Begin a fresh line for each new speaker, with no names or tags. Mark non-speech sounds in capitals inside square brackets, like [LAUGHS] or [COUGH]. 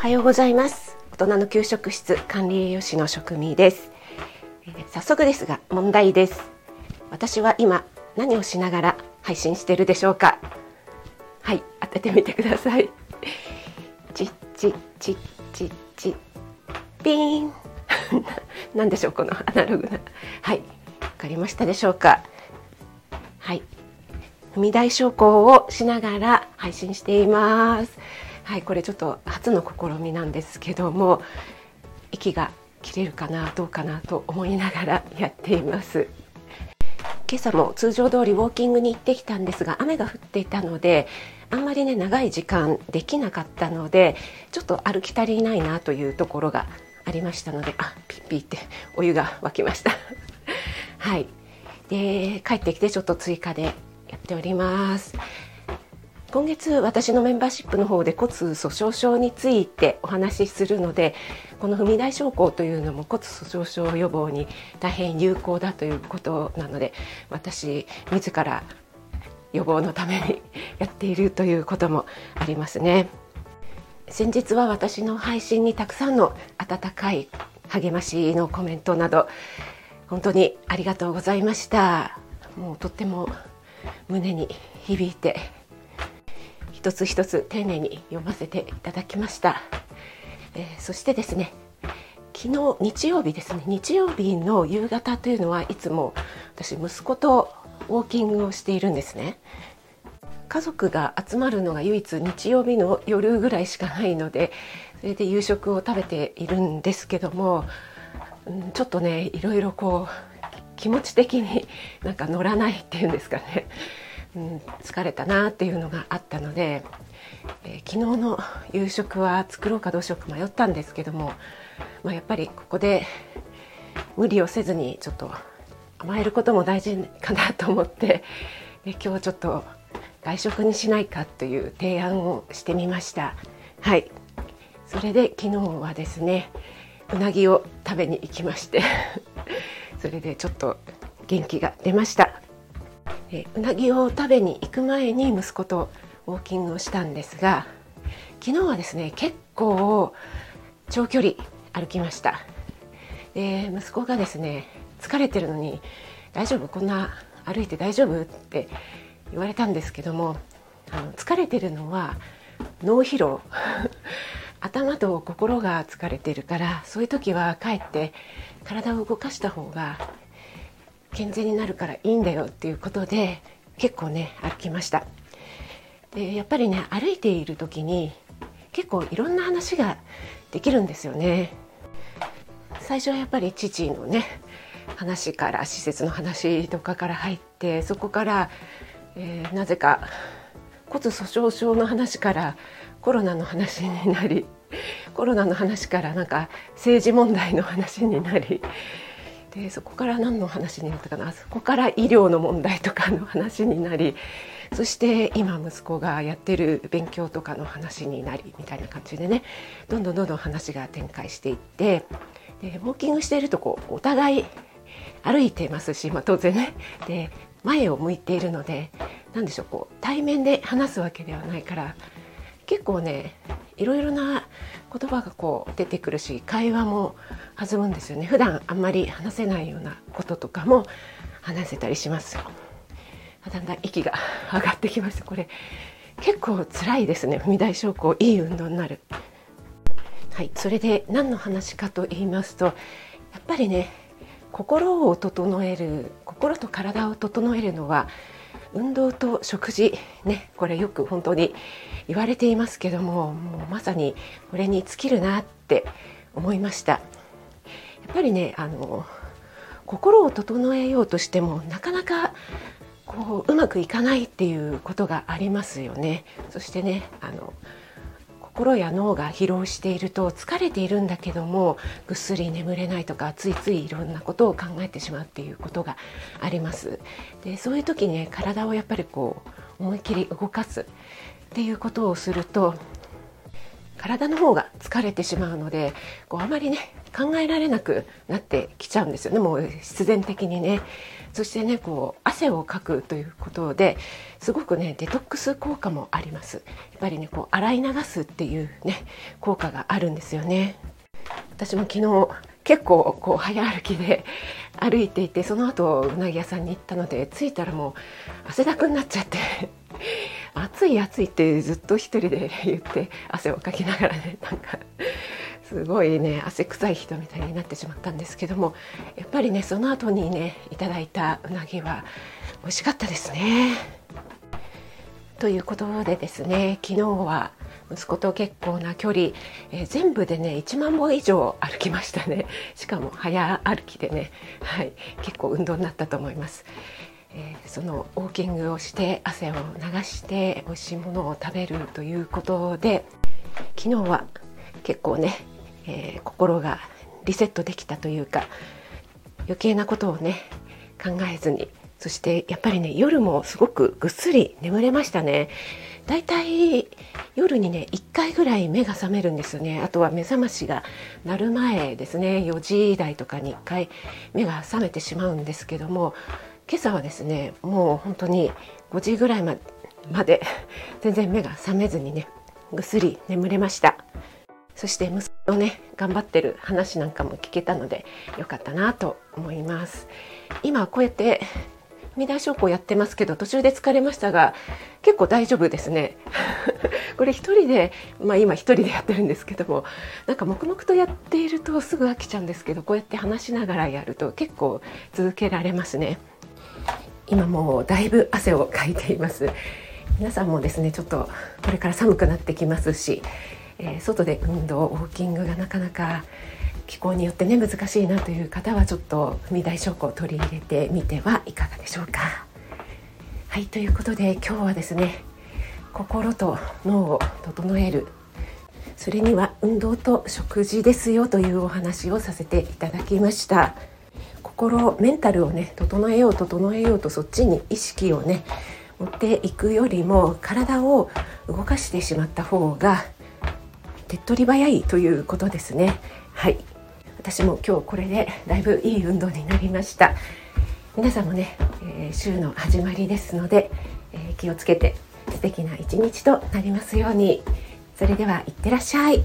はようございます。大人の給食室管理栄養士の職味です。えー早速ですが問題です。私は今何をしながら配信してるでしょうか？はい当ててみてください。チッチッチッチッチッピーン。[LAUGHS] なんでしょうこのアナログな。はいわかりましたでしょうか？はい。踏み台昇降をしながら配信しています。はいこれちょっと初の試みなんですけども息が切れるかなどうかなと思いながらやっています。今朝も通常通りウォーキングに行ってきたんですが雨が降っていたのであんまりね長い時間できなかったのでちょっと歩き足りないなというところがありましたのであピッピーってお湯が沸きました。[LAUGHS] はい。で帰ってきてちょっと追加でやっております。今月私のメンバーシップの方で骨粗鬆症についてお話しするのでこの踏み台昇降というのも骨粗鬆症予防に大変有効だということなので私自ら予防のためにやっているということもありますね。先日は私の配信にたくさんの温かい励ましのコメントなど本当にありがとうございました。もうとっても胸に響いて一つ一つ丁寧に読ませていただきました、えーそしてですね昨日日曜日ですね日曜日の夕方というのはいつも私息子とウォーキングをしているんですね。家族が集まるのが唯一日曜日の夜ぐらいしかないのでそれで夕食を食べているんですけどもうんちょっとねいろいろこう気持ち的になんか乗らないっていうんですかね、うん、疲れたなっていうのがあったので、えー昨日の夕食は作ろうかどうしようか迷ったんですけども、まあ、やっぱりここで無理をせずにちょっと甘えることも大事かなと思ってえ今日ちょっと外食にしないかという提案をしてみました。はい。それで昨日はですねうなぎを食べに行きましてそれでちょっと元気が出ました。えうなぎを食べに行く前に息子とウォーキングをしたんですが昨日はですね結構長距離歩きました。で息子がですね疲れてるのに「大丈夫？こんな歩いて大丈夫?」って言われたんですけどもあの疲れてるのは脳疲労。[LAUGHS] 頭と心が疲れてるからそういう時はかえって体を動かした方が健全になるからいいんだよっていうことで結構ね歩きました。でやっぱりね歩いている時に結構いろんな話ができるんですよね。最初はやっぱり父のね話から施設の話とかから入ってそこから、えーなぜか骨粗鬆症の話からコロナの話になりコロナの話からなんか政治問題の話になりでそこから何の話になったかな？そこから医療の問題とかの話になりそして今息子がやってる勉強とかの話になりみたいな感じでねどんどんどんどん話が展開していってでウォーキングしているとこうお互い歩いてますし、まあ、当然ね。で前を向いているので何でしょうこう対面で話すわけではないから結構ねいろいろな言葉がこう出てくるし会話も弾むんですよね。普段あんまり話せないようなこととかも話せたりしますよ。だんだん息が上がってきましたこれ結構辛いですね。踏み台昇降いい運動になる。はいそれで何の話かと言いますとやっぱりね心を整える心と体を整えるのは運動と食事ねこれよく本当に言われていますけどももうまさにこれに尽きるなって思いました。やっぱりねあの心を整えようとしてもなかなかこううまくいかないっていうことがありますよね。そしてねあの心や脳が疲労していると疲れているんだけどもぐっすり眠れないとかついついいろんなことを考えてしまうっていうことがあります。でそういう時ね体をやっぱりこう思いっきり動かすっていうことをすると体の方が疲れてしまうのでこうあまりね考えられなくなってきちゃうんですよね。もう必然的にね。そしてねこう汗をかくということですごくねデトックス効果もあります。やっぱりねこう洗い流すっていうね効果があるんですよね。私も昨日結構こう早歩きで [LAUGHS] 歩いていてその後うなぎ屋さんに行ったので着いたらもう汗だくになっちゃって [LAUGHS] 暑い暑いってずっと一人で言って汗をかきながらねなんかすごいね汗臭い人みたいになってしまったんですけどもやっぱりねその後にねいただいたうなぎは美味しかったですね。ということでですね昨日は息子と結構な距離、えー、全部でね1万歩以上歩きましたねしかも早歩きでね、はい、結構運動になったと思います。えー、そのウォーキングをして汗を流して美味しいものを食べるということで昨日は結構ねえー、心がリセットできたというか余計なことをね考えずにそしてやっぱりね夜もすごくぐっすり眠れましたね。だいたい夜にね1回ぐらい目が覚めるんですよね。あとは目覚ましが鳴る前ですね。4時台とかに1回目が覚めてしまうんですけども今朝はですねもう本当に5時ぐらいまで全然目が覚めずにねぐっすり眠れました。そして息子のね頑張ってる話なんかも聞けたのでよかったなと思います。今こうやって踏み台昇降やってますけど途中で疲れましたが結構大丈夫ですね。[LAUGHS] これ一人でまあ今一人でやってるんですけどもなんか黙々とやっているとすぐ飽きちゃうんですけどこうやって話しながらやると結構続けられますね。今もうだいぶ汗をかいています。皆さんもですねちょっとこれから寒くなってきますしえー、外で運動ウォーキングがなかなか気候によってね難しいなという方はちょっと踏み台昇降を取り入れてみてはいかがでしょうか。はいということで今日はですね心と脳を整える。それには運動と食事ですよというお話をさせていただきました。心メンタルをね整えよう整えようとそっちに意識をね持っていくよりも体を動かしてしまった方が手っ取り早いということですね。はい。私も今日これでだいぶいい運動になりました。皆さんもね、えー、週の始まりですので、えー、気をつけて素敵な一日となりますように。それではいってらっしゃい。